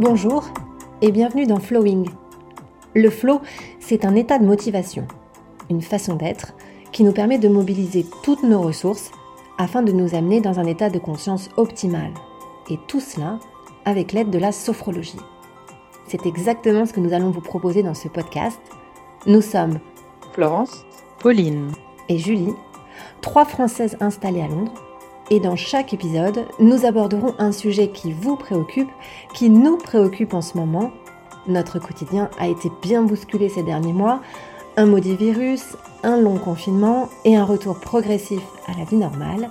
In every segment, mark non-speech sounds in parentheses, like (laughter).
Bonjour et bienvenue dans Flowing. Le flow, c'est un état de motivation, une façon d'être qui nous permet de mobiliser toutes nos ressources afin de nous amener dans un état de conscience optimal. Et tout cela avec l'aide de la sophrologie. C'est exactement ce que nous allons vous proposer dans ce podcast. Nous sommes Florence, Pauline et Julie, trois Françaises installées à Londres et dans chaque épisode, nous aborderons un sujet qui vous préoccupe, qui nous préoccupe en ce moment. Notre quotidien a été bien bousculé ces derniers mois, un maudit virus, un long confinement et un retour progressif à la vie normale.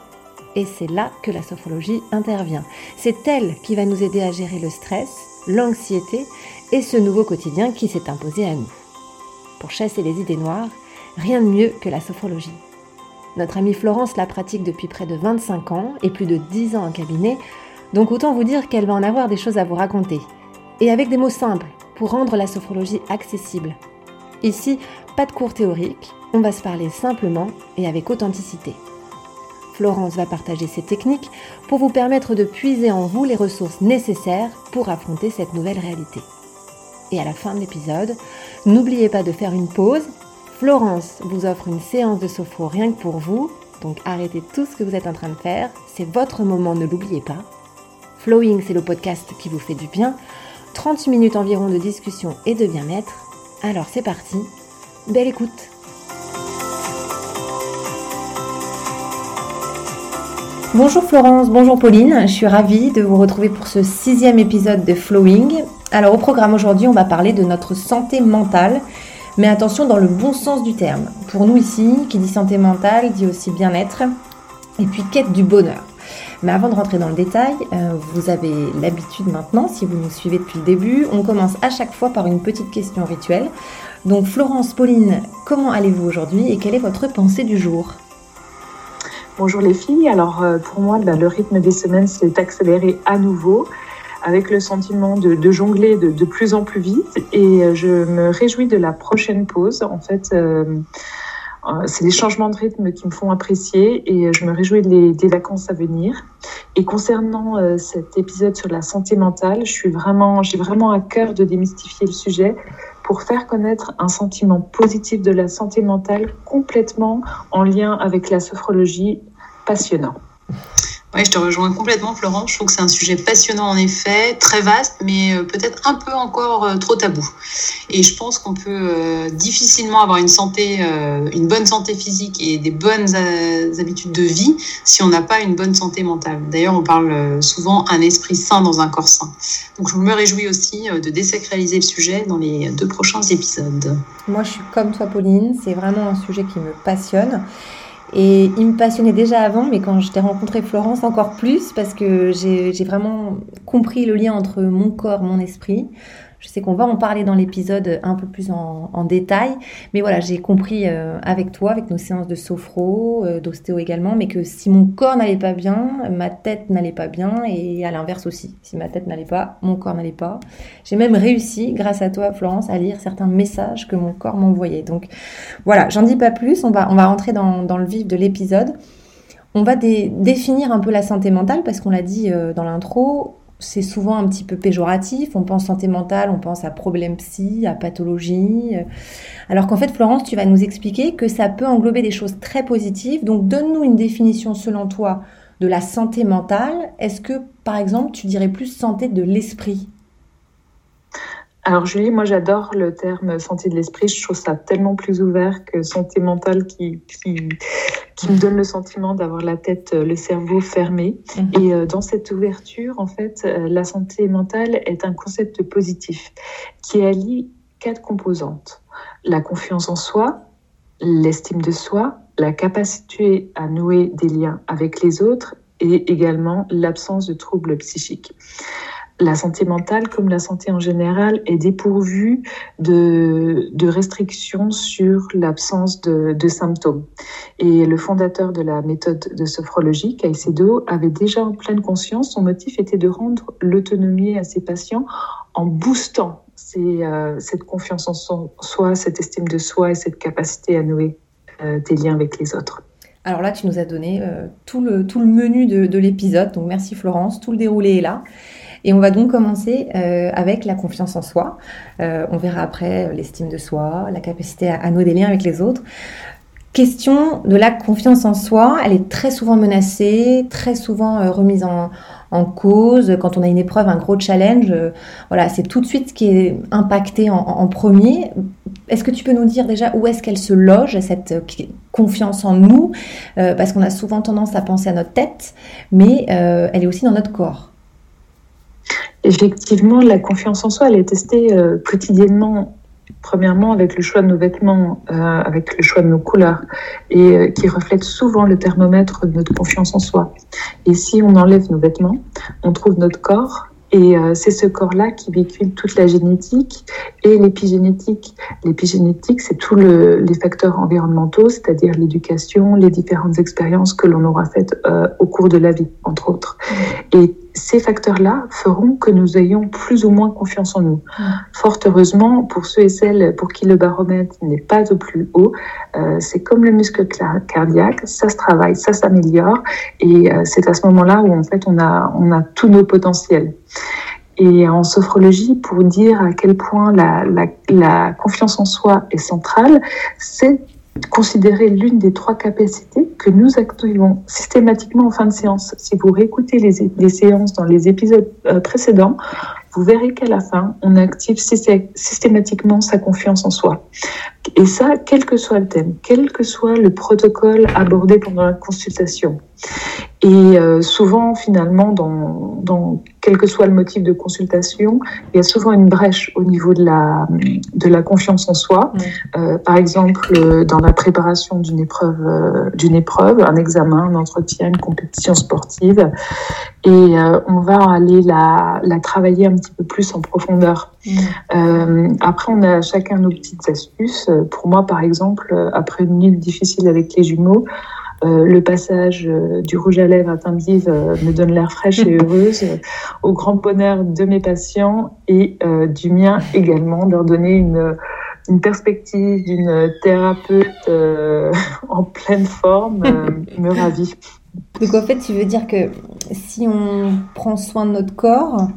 Et c'est là que la sophrologie intervient. C'est elle qui va nous aider à gérer le stress, l'anxiété et ce nouveau quotidien qui s'est imposé à nous. Pour chasser les idées noires, rien de mieux que la sophrologie. Notre amie Florence la pratique depuis près de 25 ans et plus de 10 ans en cabinet, donc autant vous dire qu'elle va en avoir des choses à vous raconter. Et avec des mots simples, pour rendre la sophrologie accessible. Ici, pas de cours théoriques, on va se parler simplement et avec authenticité. Florence va partager ses techniques pour vous permettre de puiser en vous les ressources nécessaires pour affronter cette nouvelle réalité. Et à la fin de l'épisode, n'oubliez pas de faire une pause Florence vous offre une séance de sophro rien que pour vous, donc arrêtez tout ce que vous êtes en train de faire, c'est votre moment, ne l'oubliez pas. Flowing, c'est le podcast qui vous fait du bien, 30 minutes environ de discussion et de bien-être. Alors c'est parti, belle écoute. Bonjour Florence, bonjour Pauline, je suis ravie de vous retrouver pour ce sixième épisode de Flowing. Alors au programme aujourd'hui, on va parler de notre santé mentale mais attention dans le bon sens du terme. Pour nous ici, qui dit santé mentale dit aussi bien-être et puis quête du bonheur. Mais avant de rentrer dans le détail, euh, vous avez l'habitude maintenant, si vous nous suivez depuis le début, on commence à chaque fois par une petite question rituelle. Donc Florence, Pauline, comment allez-vous aujourd'hui et quelle est votre pensée du jour? Bonjour les filles, alors euh, pour moi bah, le rythme des semaines s'est accéléré à nouveau avec le sentiment de, jongler de, plus en plus vite. Et euh, je me réjouis de la prochaine pause. En fait, euh, euh, c'est les changements de rythme qui me font apprécier et je me réjouis des, vacances à venir. Et concernant cet épisode sur la santé mentale, je suis vraiment, j'ai vraiment à cœur de démystifier le sujet pour faire connaître un sentiment positif de la santé mentale complètement en lien avec la sophrologie passionnant. Oui, je te rejoins complètement, Florence. Je trouve que c'est un sujet passionnant en effet, très vaste, mais euh, peut-être un peu encore euh, trop tabou. Et je pense qu'on peut euh, difficilement avoir une santé, une bonne santé physique et des bonnes habitudes de vie si on n'a pas une bonne santé mentale. D'ailleurs, on parle souvent un esprit sain dans un corps sain. Donc, je me réjouis aussi de désacraliser le sujet dans les deux prochains épisodes. Moi, je suis comme toi, Pauline. C'est vraiment un sujet qui me passionne. Et il me passionnait déjà avant, mais quand je t'ai rencontré Florence, encore plus, parce que j'ai vraiment compris le lien entre mon corps, mon esprit. Je sais qu'on va en parler dans l'épisode un peu plus en, détail, mais voilà, j'ai compris euh, avec toi, avec nos séances de sophro, euh, d'ostéo également, mais que si mon corps n'allait pas bien, ma tête n'allait pas bien, et à l'inverse aussi, si ma tête n'allait pas, mon corps n'allait pas. J'ai même réussi, grâce à toi, Florence, à lire certains messages que mon corps m'envoyait. Donc voilà, j'en dis pas plus, on va, on rentrer dans, dans le vif de l'épisode. On va définir un peu la santé mentale parce qu'on l'a dit euh, dans l'intro, c'est souvent un petit peu péjoratif. On pense santé mentale, on pense à problème psy, à pathologie. Alors qu'en fait, Florence, tu vas nous expliquer que ça peut englober des choses très positives. Donc, donne-nous une définition selon toi de la santé mentale. Est-ce que, par exemple, tu dirais plus santé de l'esprit? Alors Julie, moi j'adore le terme santé de l'esprit. Je trouve ça tellement plus ouvert que santé mentale qui, qui, me donne le sentiment d'avoir la tête, le cerveau fermé. Mhm. Et euh, dans cette ouverture, en fait, euh, la santé mentale est un concept positif qui allie quatre composantes. La confiance en soi, l'estime de soi, la capacité à nouer des liens avec les autres et également l'absence de troubles psychiques la santé mentale, comme la santé en général, est dépourvue de, restrictions sur l'absence de, symptômes. Et le fondateur de la méthode de sophrologie, Caicedo, avait déjà en pleine conscience, son motif était de rendre l'autonomie à ses patients en boostant euh, cette confiance en soi, cette estime de soi et cette capacité à nouer des liens avec les autres. Alors là, tu nous as donné tout, le, tout le menu de, de l'épisode, donc merci Florence, tout le déroulé est là. Et on va donc commencer euh, avec la confiance en soi. Euh, on verra après l'estime de soi, la capacité à, nouer des liens avec les autres. Question de la confiance en soi, elle est très souvent menacée, très souvent euh, remise en, cause. Quand on a une épreuve, un gros challenge, voilà, c'est tout de suite ce qui est impacté en, premier. Est-ce que tu peux nous dire déjà où est-ce qu'elle se loge, cette confiance en nous? Parce qu'on a souvent tendance à penser à notre tête, mais elle est aussi dans notre corps. Effectivement, la confiance en soi, elle est testée euh, quotidiennement, premièrement avec le choix de nos vêtements, euh, avec le choix de nos couleurs, et euh, qui reflète souvent le thermomètre de notre confiance en soi. Et si on enlève nos vêtements, on trouve notre corps, et c'est ce corps-là qui véhicule toute la génétique et l'épigénétique. L'épigénétique, c'est tous les facteurs environnementaux, c'est-à-dire l'éducation, les différentes expériences que l'on aura faites au cours de la vie, entre autres. Ces facteurs-là feront que nous ayons plus ou moins confiance en nous. Mm. Fort heureusement, pour ceux et celles pour qui le baromètre n'est pas au plus haut, euh, c'est comme le muscle cardiaque, ça se travaille, ça s'améliore, et euh, c'est à ce moment-là où en fait on a, on a tous nos potentiels. Et en sophrologie, pour dire à quel point la, la, la confiance en soi est centrale, c'est considérer l'une des trois capacités que nous activons systématiquement en fin de séance. Si vous réécoutez les, séances dans les épisodes euh, précédents, vous verrez qu'à la fin, on active systématiquement sa confiance en soi. Et ça, quel que soit le thème, quel que soit le protocole abordé pendant la consultation. Et euh, souvent, finalement, dans, dans, quel que soit le motif de consultation, il y a souvent une brèche au niveau de la, de la confiance en soi. Euh, par exemple, dans la préparation d'une épreuve, euh, d'une épreuve, un examen, un entretien, une compétition sportive, et euh, on va aller la, la, travailler un petit peu plus en profondeur. Euh, après, on a chacun nos petites astuces. Pour moi, par exemple, après une nuit difficile avec les jumeaux, euh, le passage euh, du rouge à lèvres à Timbive euh, me donne l'air fraîche et heureuse, au grand bonheur de mes patients et du mien également, de leur donner une, une perspective d'une thérapeute (laughs) en pleine forme me ravit. Donc en fait, tu veux dire que si on prend soin de notre corps,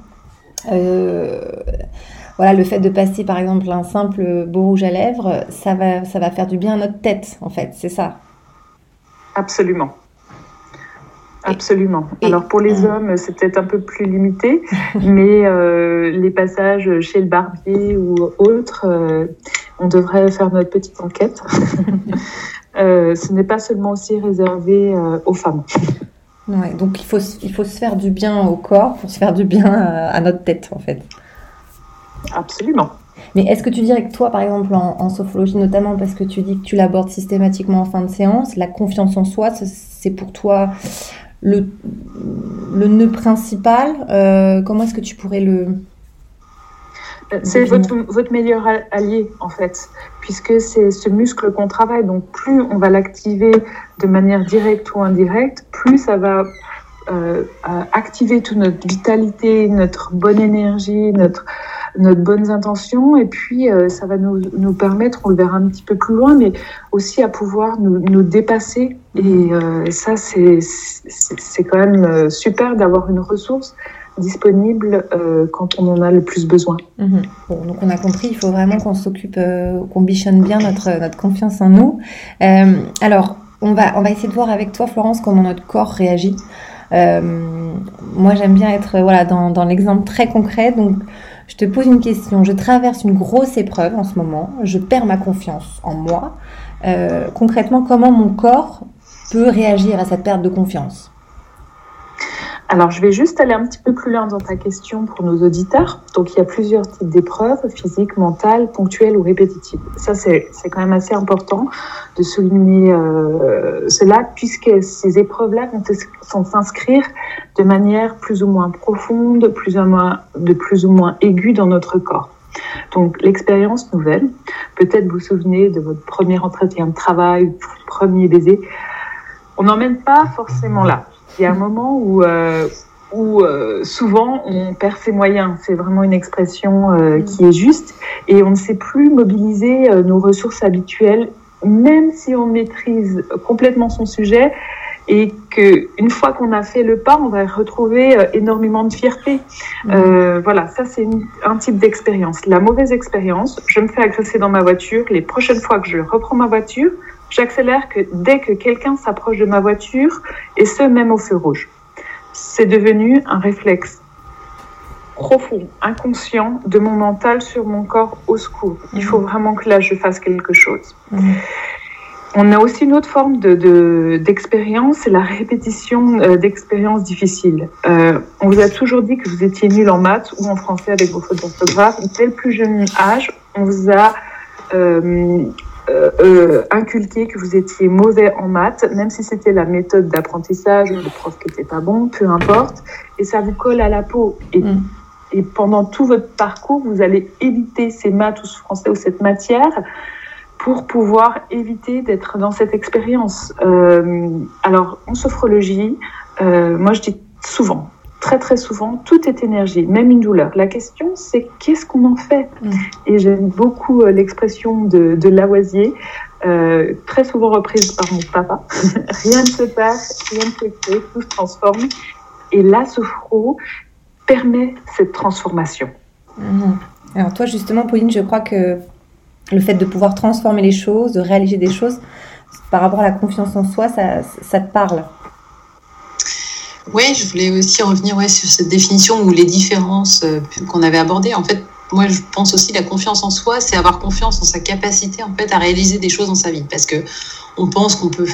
voilà, le fait de passer par exemple un simple beau rouge à lèvres, ça va, ça va faire du bien à notre tête, en fait, c'est ça. Absolument. Absolument. Alors pour les hommes, c'est peut-être un peu plus limité, (laughs) mais euh, les passages chez le barbier ou autre, euh, on devrait faire notre petite enquête. (laughs) Euh, ce n'est pas seulement aussi réservé aux femmes. Ouais, donc il faut, il faut se faire du bien au corps pour se faire du bien à notre tête en fait. Absolument. Mais est-ce que tu dirais que toi, par exemple, en, sophrologie, notamment parce que tu dis que tu l'abordes systématiquement en fin de séance, la confiance en soi, c'est pour toi le, le nœud principal euh, Comment est-ce que tu pourrais le... Euh, c'est votre, votre, meilleur allié, en fait, puisque c'est ce muscle qu'on travaille. Donc, plus on va l'activer de manière directe ou indirecte, plus ça va euh, activer toute notre vitalité, notre bonne énergie, notre notre bonnes intentions et puis euh, ça va nous, nous, permettre, on le verra un petit peu plus loin, mais aussi à pouvoir nous, nous dépasser. Et euh, ça, c'est quand même euh, super d'avoir une ressource disponible quand on en a le plus besoin. Mhm. Bon, donc on a compris, il faut vraiment qu'on s'occupe, qu'on bichonne bien notre, notre confiance en nous. alors, on va, on va essayer de voir avec toi, Florence, comment notre corps réagit. Moi, j'aime bien être voilà, dans, dans l'exemple très concret. Donc, je te pose une question. Je traverse une grosse épreuve en ce moment. Je perds ma confiance en moi. Euh, concrètement, comment mon corps peut réagir à cette perte de confiance? Alors, je vais juste aller un petit peu plus loin dans ta question pour nos auditeurs. Donc, il y a plusieurs types d'épreuves, physiques, mentales, ponctuelles ou répétitives. Ça, c'est quand même assez important de souligner euh, cela, puisque ces épreuves-là vont s'inscrire de manière plus ou moins profonde, plus ou moins, de plus ou moins aiguë dans notre corps. Donc, l'expérience nouvelle, peut-être vous vous souvenez de votre premier entretien de travail, premier baiser, on n'emmène pas forcément là il y a un moment où, euh, où euh, souvent on perd ses moyens. C'est vraiment une expression euh, mm. qui est juste et on ne sait plus mobiliser nos ressources habituelles même si on maîtrise complètement son sujet, et que une fois qu'on a fait le pas, on va retrouver énormément de fierté. Mmh. Euh, voilà, ça c'est un type d'expérience. La mauvaise expérience, je me fais agresser dans ma voiture. Les prochaines fois que je reprends ma voiture, j'accélère que dès que quelqu'un s'approche de ma voiture, et ce même au feu rouge. C'est devenu un réflexe profond, inconscient de mon mental sur mon corps au secours. Il faut vraiment que là je fasse quelque chose. Mmh. On a aussi une autre forme d'expérience, de, c'est la répétition euh, d'expériences difficiles. Euh, on vous a toujours dit que vous étiez nul en maths ou en français avec vos fautes d'orthographe. Dès le plus jeune âge, on vous a euh, euh, inculqué que vous étiez mauvais en maths, même si c'était la méthode d'apprentissage ou le prof qui n'était pas bon, peu importe. Et ça vous colle à la peau. Et, mm. et pendant tout votre parcours, vous allez éviter ces maths ou ce français ou cette matière pour pouvoir éviter d'être dans cette expérience. Euh, alors, en sophrologie, euh, moi je dis souvent, très très souvent, tout est énergie, même une douleur. La question, c'est qu'est-ce qu'on en fait? Mm. Et j'aime beaucoup euh, l'expression de, de Lavoisier, euh, très souvent reprise par mon papa. (laughs) rien ne se passe, rien ne se crée, tout se transforme. Et la sophro permet cette transformation. Mm-hmm. Alors toi, justement, Pauline, je crois que le fait de pouvoir transformer les choses, de réaliser des choses, par rapport à la confiance en soi, ça, ça te parle? Oui, je voulais aussi revenir sur cette définition ou les différences euh, qu'on avait abordées. En fait, moi, je pense aussi la confiance en soi, c'est avoir confiance en sa capacité en fait à réaliser des choses dans sa vie, parce que on pense qu'on peut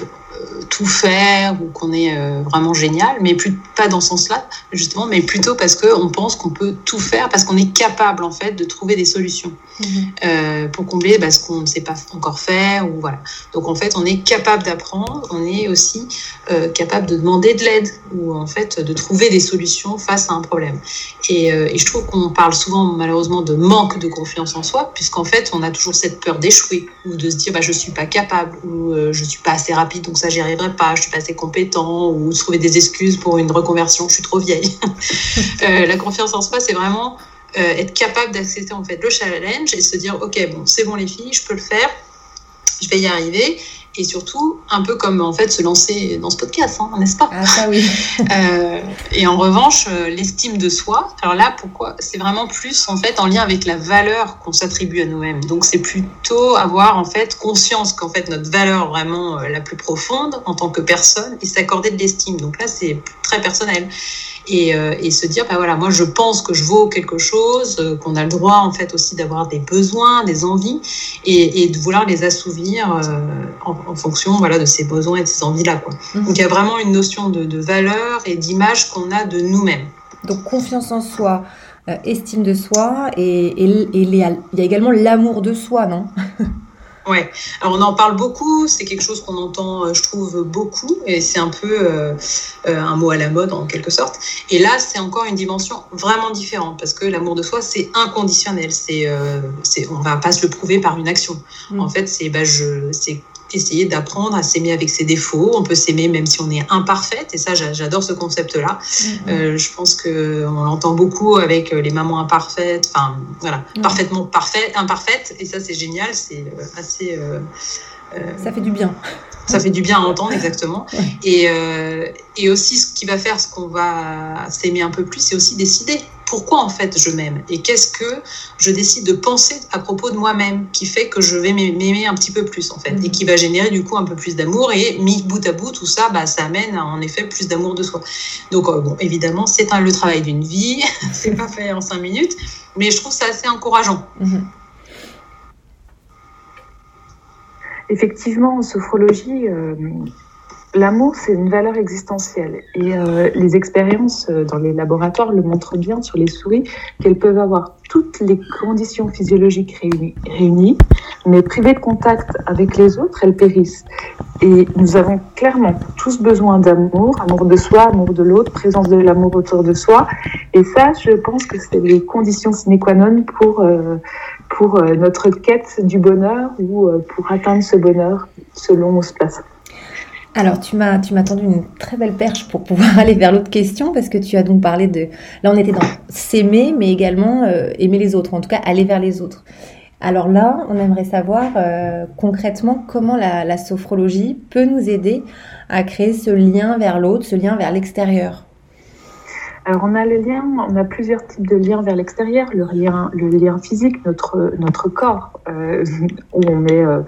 tout faire ou qu'on est euh, vraiment génial, mais plus, pas dans ce sens-là, justement, mais plutôt parce qu'on pense qu'on peut tout faire, parce qu'on est capable, en fait, de trouver des solutions mhm. euh, pour combler bah, ce qu'on ne sait pas encore faire. Ou, voilà. Donc, en fait, on est capable d'apprendre, on est aussi euh, capable de demander de l'aide ou, en fait, de trouver des solutions face à un problème. Et, et je trouve qu'on parle souvent, malheureusement, de manque de confiance en soi, puisqu'en fait, on a toujours cette peur d'échouer ou de se dire, bah, je suis pas capable ou je suis pas assez rapide, donc ça, j'y arriverai pas, je suis pas assez compétent, ou trouver des excuses pour une reconversion, je suis trop vieille. (laughs) Euh, la confiance en soi, c'est vraiment euh, être capable d'accepter en fait le challenge et se dire, ok, bon, c'est bon les filles, je peux le faire, je vais y arriver et surtout un peu comme en fait se lancer dans ce podcast, hein, n'est-ce pas Ah ça oui. (laughs) euh, et en revanche, euh, l'estime de soi. Alors là, pourquoi C'est vraiment plus en fait en lien avec la valeur qu'on s'attribue à nous-mêmes. Donc c'est plutôt avoir en fait conscience qu'en fait notre valeur vraiment euh, la plus profonde en tant que personne et s'accorder de l'estime. Donc là, c'est très personnel et, euh, et, se dire bah voilà moi je pense que je vaux quelque chose euh, qu'on a le droit en fait aussi d'avoir des besoins des envies et, et de vouloir les assouvir euh, en, en, fonction voilà de ces besoins et de ces envies là quoi. Mhm. donc il y a vraiment une notion de, de valeur et d'image qu'on a de nous-mêmes. Donc confiance en soi estime de soi et, et, et il y a également l'amour de soi non? Ouais, alors on en parle beaucoup, c'est quelque chose qu'on entend, euh, je trouve, beaucoup, et c'est un peu euh, euh, un mot à la mode en quelque sorte. Et là, c'est encore une dimension vraiment différente, parce que l'amour de soi, c'est inconditionnel, c'est, euh, on va pas se le prouver par une action. Mmh. En fait, c'est, bah, je, c'est essayer d'apprendre à s'aimer avec ses défauts. On peut s'aimer même si on est imparfaite, et ça, j'adore ce concept-là. Mm-hmm. Euh, je pense que on l'entend beaucoup avec euh, les mamans imparfaites, enfin voilà, mm-hmm. parfaitement parfaites, imparfaites, et ça, c'est génial, c'est euh, assez. Euh, ça fait du bien. (laughs) Ça fait du bien à entendre, exactement. Et, et aussi, ce qui va faire ce qu'on va s'aimer un peu plus, c'est aussi décider pourquoi en fait je m'aime et qu'est-ce que je décide de penser à propos de moi-même qui fait que je vais m'aimer un petit peu plus en fait et qui va générer du coup un peu plus d'amour et mis bout à bout tout ça bah, ça amène à, en effet plus d'amour de soi. Donc euh, bon évidemment c'est le travail d'une vie (laughs) c'est pas fait en cinq minutes mais je trouve ça assez encourageant. Mmh. effectivement en sophrologie euh L'amour, c'est une valeur existentielle. Et euh, les expériences euh, dans les laboratoires le montrent bien sur les souris qu'elles peuvent avoir toutes les conditions physiologiques réunies, mais privées de contact avec les autres, elles périssent. Et nous avons clairement tous besoin d'amour, amour de soi, amour de l'autre, présence de l'amour autour de soi. Et ça, je pense que c'est les conditions sine qua non pour, euh, pour euh, notre quête du bonheur ou euh, pour atteindre ce bonheur selon où on se place. Alors, tu m'as, tu tendu une très belle perche pour pouvoir (laughs) aller vers l'autre question, parce que tu as donc parlé de. Là, on était dans s'aimer, mais également euh, aimer les autres, en tout cas aller vers les autres. Alors là, on aimerait savoir euh, concrètement comment la, sophrologie peut nous aider à créer ce lien vers l'autre, ce lien vers l'extérieur. Alors on a le lien, on a plusieurs types de liens vers l'extérieur. Le lien, physique, notre corps, euh, où on met euh,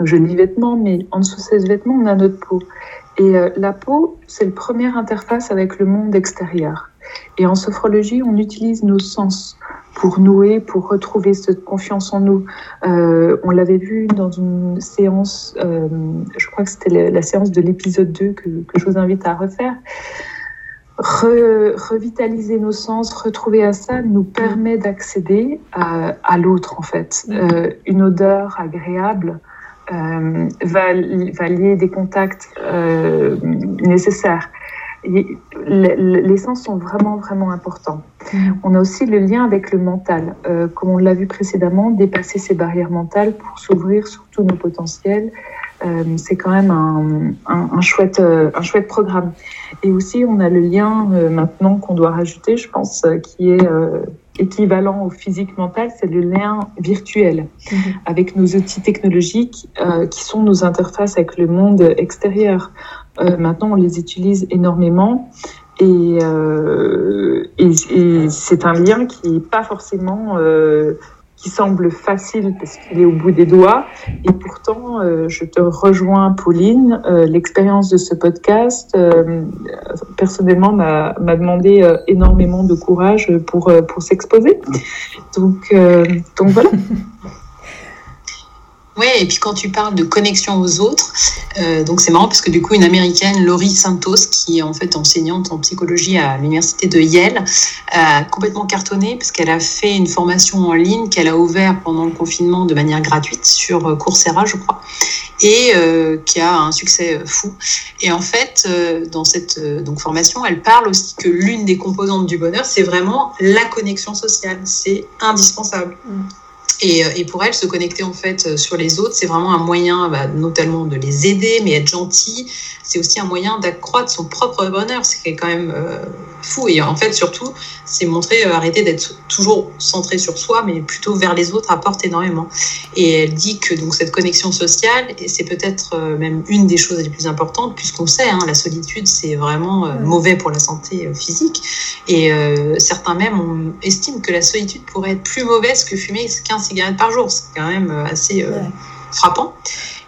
nos jolis vêtements, mais en dessous de ces vêtements, on a notre peau. Et la peau, c'est le première interface avec le monde extérieur. Et en sophrologie, on utilise nos sens pour nouer, pour retrouver cette confiance en nous. Euh, on l'avait vu dans une séance, euh, je crois que c'était la, séance de l'épisode 2 que, que, je vous invite à refaire. Revitaliser nos sens, retrouver à ça, nous permet d'accéder à, à l'autre en fait. Euh, une odeur agréable euh, va, va, lier des contacts euh, nécessaires les sens sont vraiment, vraiment importants. Mm. On a aussi le lien avec le mental. Comme on l'a vu précédemment, dépasser ces barrières mentales pour s'ouvrir sur tous nos potentiels, c'est quand même un, un, chouette, euh, un chouette programme. Et aussi, on a le lien euh, maintenant qu'on doit rajouter, je pense, euh, qui est équivalent au physique mental, c'est le lien virtuel mm-hmm. avec nos outils technologiques qui sont nos interfaces avec le monde extérieur. Euh, maintenant, on les utilise énormément. Et, euh, et, et c'est un lien qui n'est pas forcément euh, qui semble facile parce qu'il est au bout des doigts. Et pourtant, euh, je te rejoins, Pauline. Euh, l'expérience de ce podcast, euh, personnellement, m'a demandé énormément de courage pour, pour s'exposer. Donc, donc voilà. (laughs) Oui, et puis quand tu parles de connexion aux autres, euh, donc c'est marrant parce que du coup une américaine, Laurie Santos, qui est en fait enseignante en psychologie à l'université de Yale, a complètement cartonné parce qu'elle a fait une formation en ligne qu'elle a ouvert pendant le confinement de manière gratuite sur euh, Coursera, je crois, et euh, qui a un succès fou. Et en fait, dans cette donc formation, elle parle aussi que l'une des composantes du bonheur, c'est vraiment la connexion sociale. C'est indispensable. Mm. Et, euh, et, pour elle, se connecter en fait euh, sur les autres, c'est vraiment un moyen, bah, notamment de les aider, mais être gentil, c'est aussi un moyen d'accroître son propre bonheur, ce qui est quand même euh, fou. Et en fait, surtout, c'est montrer, euh, arrêter d'être toujours centré sur soi, mais plutôt vers les autres, apporte énormément. Et elle dit que donc cette connexion sociale, c'est peut-être euh, même une des choses les plus importantes, puisqu'on sait, hein, la solitude, c'est vraiment mauvais pour la santé physique. Et certains même on estiment que la solitude pourrait être plus mauvaise que fumer 15 cigarettes par jour. C'est quand même assez ouais. frappant.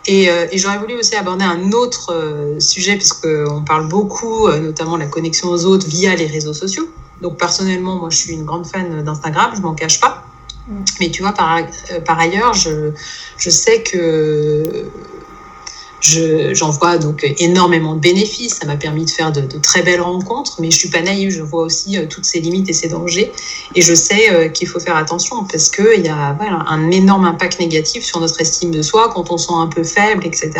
Et, euh, et j'aurais voulu aussi aborder un autre euh, sujet, puisqu'on parle beaucoup, euh, notamment la connexion aux autres via les réseaux sociaux. Donc personnellement, moi, je suis une grande fan d'Instagram, je m'en cache pas. Mm. Mais tu vois, par, par ailleurs, je, je sais que j'en vois donc énormément de bénéfices. Ça m'a permis de faire de, de, très belles rencontres, mais je suis pas naïve. Je vois aussi euh, toutes ces limites et ces dangers. Et je sais euh, qu'il faut faire attention parce qu'il y a voilà, un énorme impact négatif sur notre estime de soi quand on sent un peu faible, etc.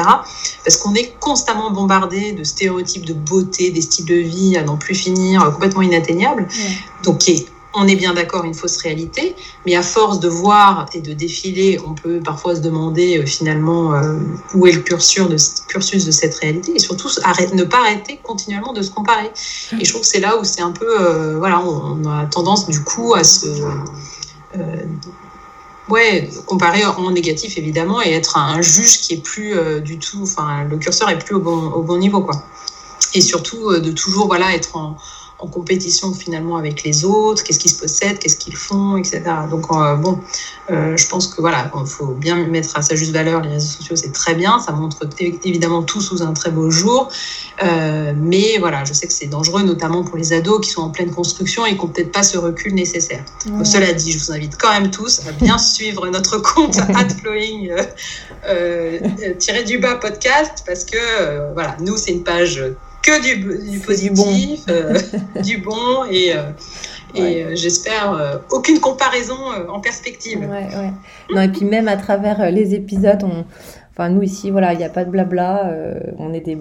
Parce qu'on est constamment bombardé de stéréotypes de beauté, des styles de vie à n'en plus finir, euh, complètement inatteignables. Ouais. Donc, qui est on est bien d'accord, une fausse réalité, mais à force de voir et de défiler, on peut parfois se demander euh, finalement euh, où est le cursus de, cursus de cette réalité, et surtout arrête, ne pas arrêter continuellement de se comparer. Et je trouve que c'est là où c'est un peu, euh, voilà, on, a tendance du coup à se, ouais, comparer en négatif évidemment, et être un, juge qui est plus du tout, enfin, le curseur est plus au bon, au bon niveau, quoi. Et surtout de toujours, voilà, être en en compétition finalement avec les autres, qu'est-ce qu'ils se possèdent, qu'est-ce qu'ils font, etc. Donc euh, bon, euh, je pense que voilà, il faut bien mettre à sa juste valeur les réseaux sociaux, c'est très bien, ça montre évidemment tout sous un très beau jour, euh, mais voilà, je sais que c'est dangereux, notamment pour les ados qui sont en pleine construction et qui n'ont peut-être pas ce recul nécessaire. Cela dit, je vous invite quand même tous à bien (laughs) suivre notre compte AdFlowing euh, tiré du bas podcast parce que voilà, nous c'est une page que du, du positif, du bon, euh, (laughs) du bon et, euh, et ouais. euh, j'espère aucune comparaison en perspective. Ouais, ouais. Non, et puis même à travers les épisodes, on, enfin nous ici, voilà, il n'y a pas de blabla, on est des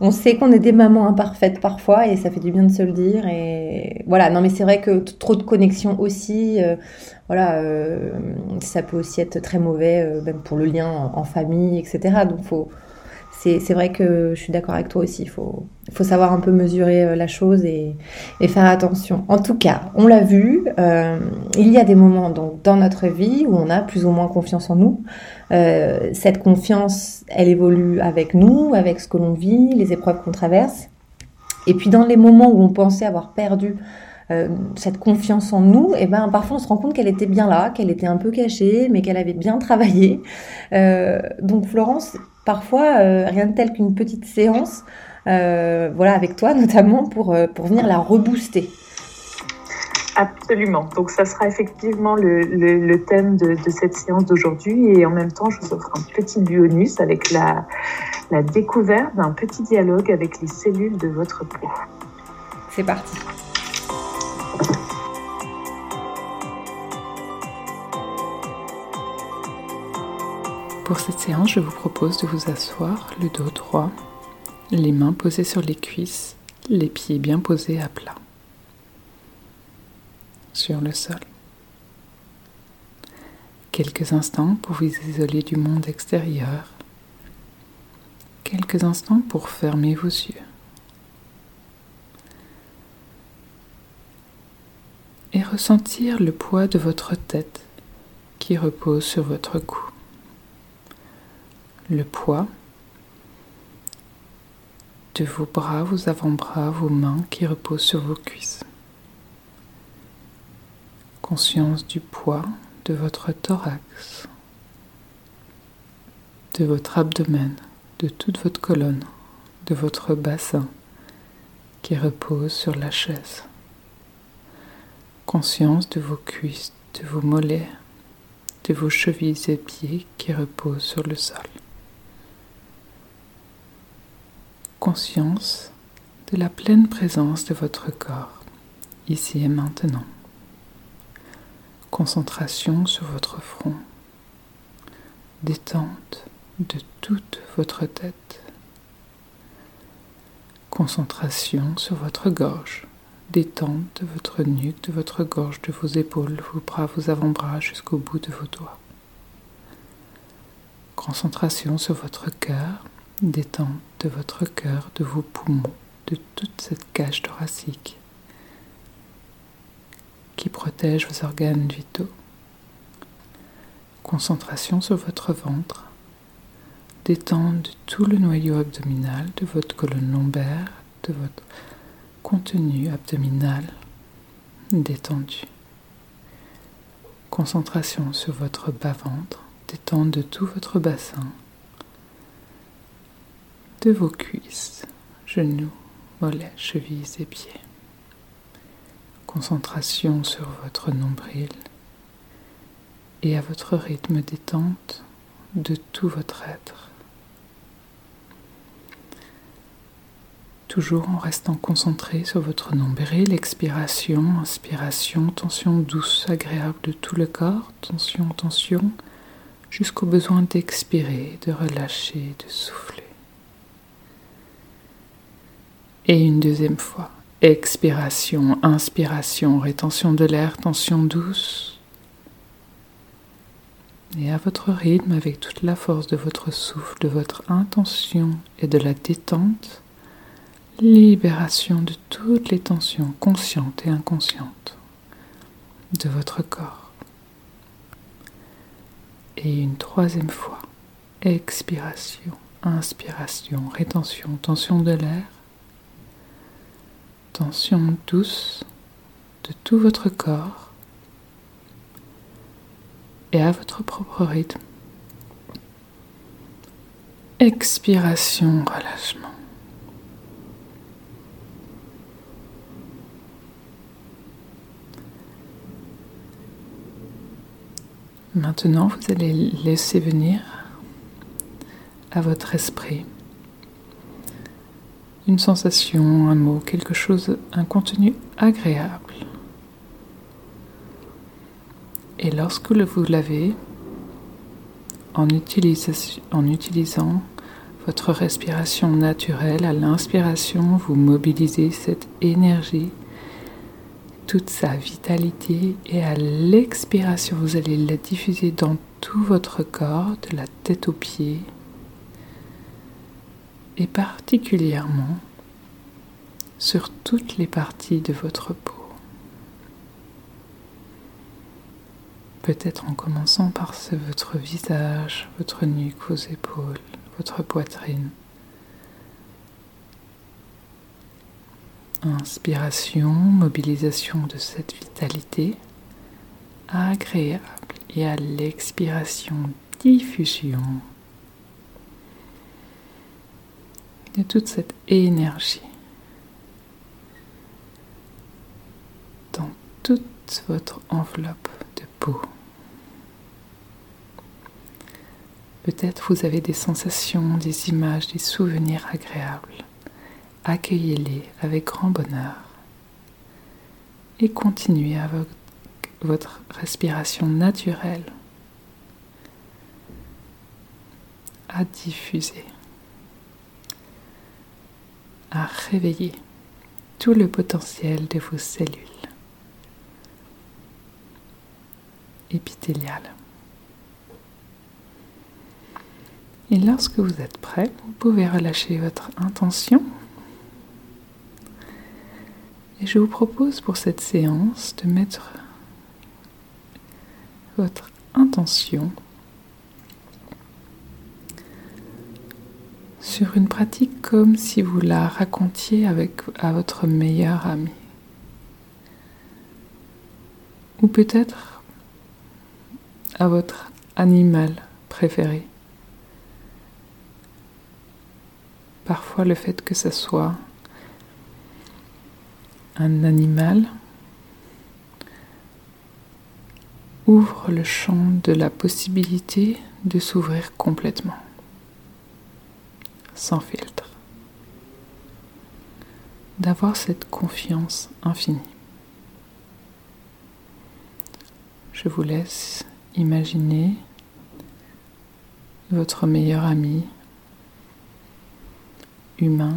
on sait qu'on est des mamans imparfaites parfois et ça fait du bien de se le dire et voilà non mais c'est vrai que trop de connexion aussi euh, voilà euh, ça peut aussi être très mauvais euh, même pour le lien en famille etc donc faut c'est vrai que je suis d'accord avec toi aussi. Il faut, savoir un peu mesurer euh, la chose et, faire attention. En tout cas, on l'a vu, euh, il y a des moments donc, dans notre vie où on a plus ou moins confiance en nous. Euh, cette confiance, elle évolue avec nous, avec ce que l'on vit, les épreuves qu'on traverse. Et puis dans les moments où on pensait avoir perdu cette confiance en nous, et eh ben parfois on se rend compte qu'elle était bien là, qu'elle était un peu cachée, mais qu'elle avait bien travaillé. Donc Florence, parfois euh, rien de tel qu'une petite séance, euh, voilà avec toi (laughs) notamment pour euh, pour venir la rebooster. Absolument. Donc, ça sera effectivement le, le, le thème de, de, cette séance d'aujourd'hui. Et en même temps, je vous offre un petit bonus avec la, la découverte d'un petit dialogue avec les cellules de votre peau. C'est parti. Pour cette séance, je vous propose de vous asseoir le dos droit, les mains posées sur les cuisses, les pieds bien posés à plat sur le sol. Quelques instants pour vous isoler du monde extérieur. Quelques instants pour fermer vos yeux. Et ressentir le poids de votre tête qui repose sur votre cou. Le poids de vos bras, vos avant-bras, vos mains qui reposent sur vos cuisses conscience du poids de votre thorax, de votre abdomen, de toute votre colonne, de votre bassin qui repose sur la chaise. Conscience de vos cuisses, de vos mollets, de vos chevilles et pieds qui reposent sur le sol. Conscience de la pleine présence de votre corps, ici et maintenant. Concentration sur votre front. Détente de toute votre tête. Concentration sur votre gorge. Détente de votre nuque, de votre gorge, de vos épaules, vos bras, vos avant-bras jusqu'au bout de vos doigts. Concentration sur votre cœur. Détente de votre cœur, de vos poumons, de toute cette cage thoracique qui protège vos organes vitaux. Concentration sur votre ventre. Détente de tout le noyau abdominal, de votre colonne lombaire, de votre contenu abdominal détendu. Concentration sur votre bas-ventre, détente de tout votre bassin, de vos cuisses, genoux, mollets, chevilles et pieds concentration sur votre nombril et à votre rythme détente de tout votre être. Toujours en restant concentré sur votre nombril, expiration, inspiration, tension douce, agréable de tout le corps, tension, tension, jusqu'au besoin d'expirer, de relâcher, de souffler. Et une deuxième fois. Expiration, inspiration, rétention de l'air, tension douce. Et à votre rythme, avec toute la force de votre souffle, de votre intention et de la détente, libération de toutes les tensions conscientes et inconscientes de votre corps. Et une troisième fois, expiration, inspiration, rétention, tension de l'air tension douce de tout votre corps et à votre propre rythme. Expiration, relâchement. Maintenant, vous allez laisser venir à votre esprit une sensation, un mot, quelque chose, un contenu agréable. Et lorsque vous l'avez, en, en utilisant votre respiration naturelle, à l'inspiration, vous mobilisez cette énergie, toute sa vitalité, et à l'expiration, vous allez la diffuser dans tout votre corps, de la tête aux pieds, et particulièrement sur toutes les parties de votre peau. Peut-être en commençant par votre visage, votre nuque, vos épaules, votre poitrine. Inspiration, mobilisation de cette vitalité agréable et à l'expiration, diffusion toute cette énergie dans toute votre enveloppe de peau. Peut-être vous avez des sensations, des images, des souvenirs agréables accueillez-les avec grand bonheur et continuez avec votre respiration naturelle à diffuser, à réveiller tout le potentiel de vos cellules épithéliales. Et lorsque vous êtes prêt, vous pouvez relâcher votre intention et je vous propose pour cette séance de mettre votre intention sur une pratique comme si vous la racontiez avec, à votre meilleur ami. Ou peut-être à votre animal préféré. Parfois le fait que ce soit un animal ouvre le champ de la possibilité de s'ouvrir complètement, sans filtre, d'avoir cette confiance infinie. Je vous laisse imaginer votre meilleur ami, humain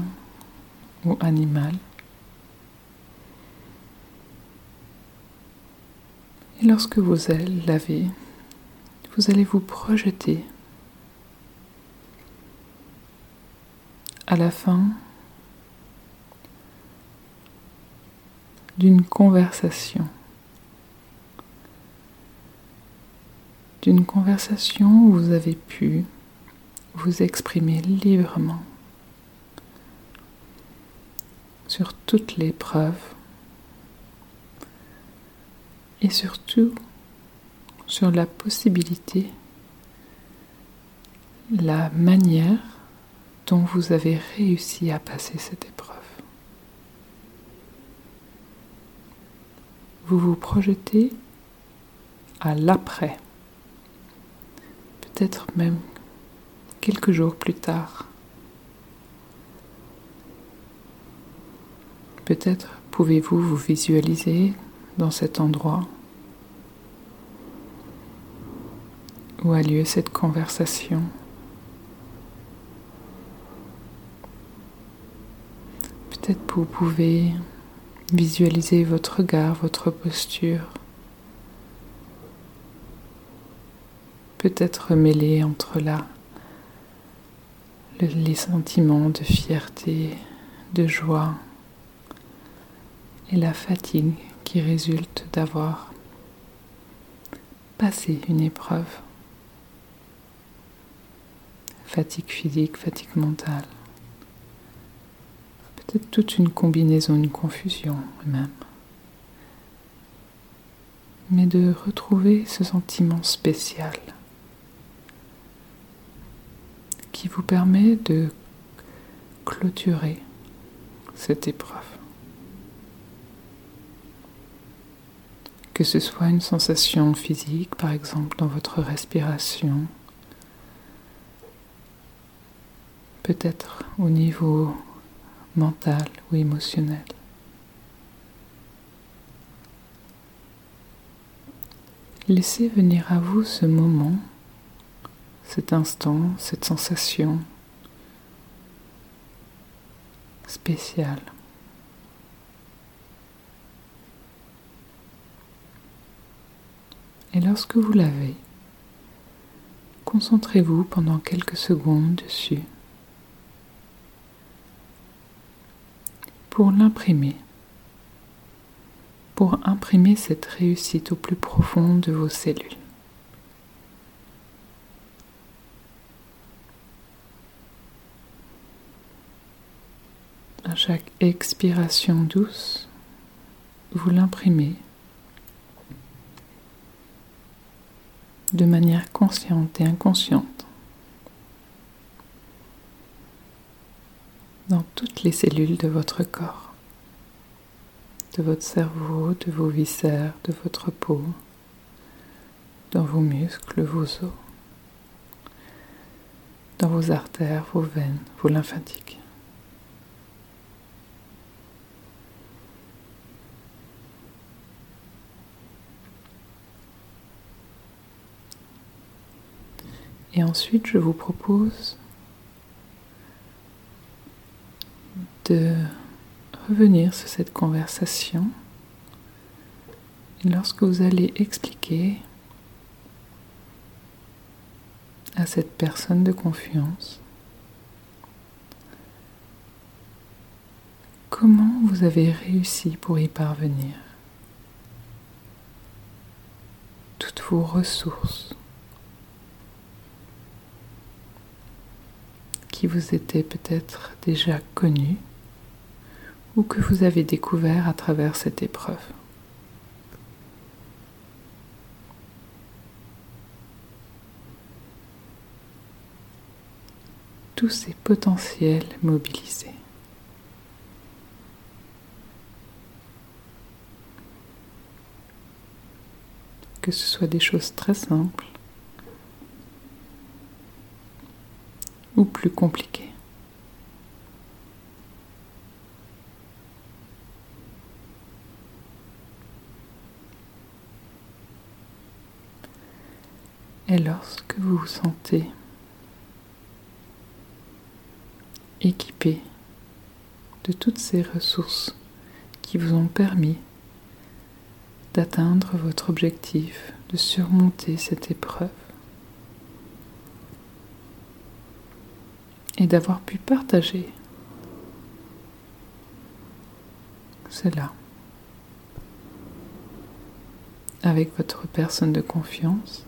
ou animal, Et lorsque vous l'avez, vous allez vous projeter à la fin d'une conversation. D'une conversation où vous avez pu vous exprimer librement sur toutes les preuves et surtout sur la possibilité, la manière vous avez réussi à passer cette épreuve. Vous vous projetez à l'après, peut-être même quelques jours plus tard. Peut-être pouvez-vous vous visualiser dans cet endroit où a lieu cette conversation. Peut-être vous pouvez visualiser votre regard, votre posture. Peut-être mêler entre là les sentiments de fierté, de joie et la fatigue qui résulte d'avoir passé une épreuve. Fatigue physique, fatigue mentale. Peut-être toute une combinaison, une confusion même. Mais de retrouver ce sentiment spécial qui vous permet de clôturer cette épreuve. que ce soit une sensation physique, par exemple dans votre respiration, peut-être au niveau mental ou émotionnel. Laissez venir à vous ce moment, cet instant, cette sensation spéciale. Et lorsque vous l'avez, concentrez-vous pendant quelques secondes dessus. Pour l'imprimer, pour imprimer cette réussite au plus profond de vos cellules. À chaque expiration douce, vous l'imprimez. De manière consciente et inconsciente dans toutes les cellules de votre corps, de votre cerveau, de vos viscères, de votre peau, dans vos muscles, vos os, dans vos artères, vos veines, vos lymphatiques. Et ensuite, je vous propose de revenir sur cette conversation. Et lorsque vous allez expliquer à cette personne de confiance comment vous avez réussi pour y parvenir, toutes vos ressources, qui vous étaient peut-être déjà connues ou que vous avez découvert à travers cette épreuve. Tous ces potentiels mobilisés. Que ce soit des choses très simples ou plus compliquées. Et lorsque vous vous sentez équipé de toutes ces ressources qui vous ont permis d'atteindre votre objectif, de surmonter cette épreuve et d'avoir pu partager cela avec votre personne de confiance,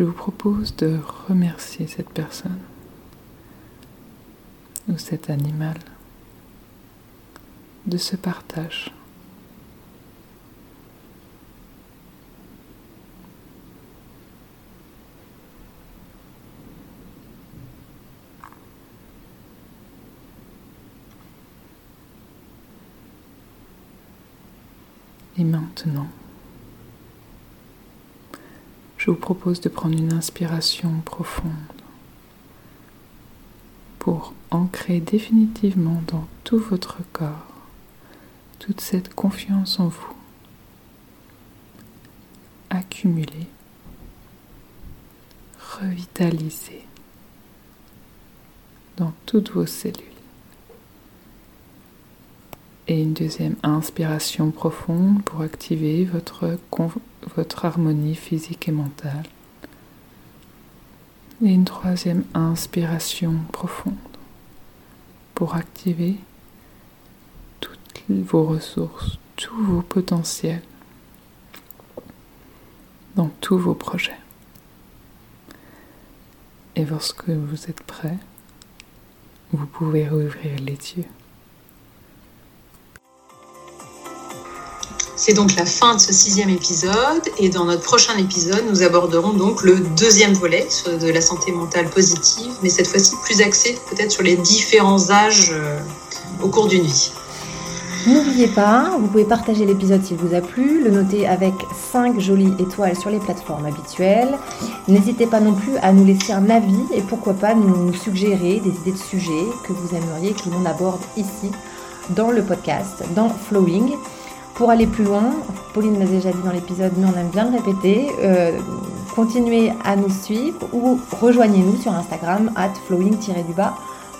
je vous propose de remercier cette personne ou cet animal de ce partage. Et maintenant, je vous propose de prendre une inspiration profonde pour ancrer définitivement dans tout votre corps toute cette confiance en vous, accumuler, revitaliser dans toutes vos cellules. Et une deuxième inspiration profonde pour activer votre, harmonie physique et mentale. Et une troisième inspiration profonde pour activer toutes vos ressources, tous vos potentiels dans tous vos projets. Et lorsque vous êtes prêt, vous pouvez rouvrir les yeux. C'est donc la fin de ce sixième épisode et dans notre prochain épisode, nous aborderons donc le deuxième volet de la santé mentale positive, mais cette fois-ci plus axé peut-être sur les différents âges euh, au cours d'une vie. N'oubliez pas, vous pouvez partager l'épisode s'il vous a plu, le noter avec 5 jolies étoiles sur les plateformes habituelles. N'hésitez pas non plus à nous laisser un avis et pourquoi pas nous suggérer des idées de sujets que vous aimeriez que l'on aborde ici dans le podcast, dans Flowing. Pour aller plus loin, Pauline l'a déjà dit dans l'épisode, mais on aime bien le répéter, euh, continuez à nous suivre ou rejoignez-nous sur Instagram at flowing-du-bas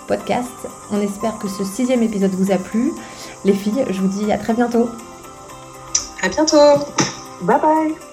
podcast. On espère que ce sixième épisode vous a plu. Les filles, je vous dis à très bientôt. À bientôt. Bye bye.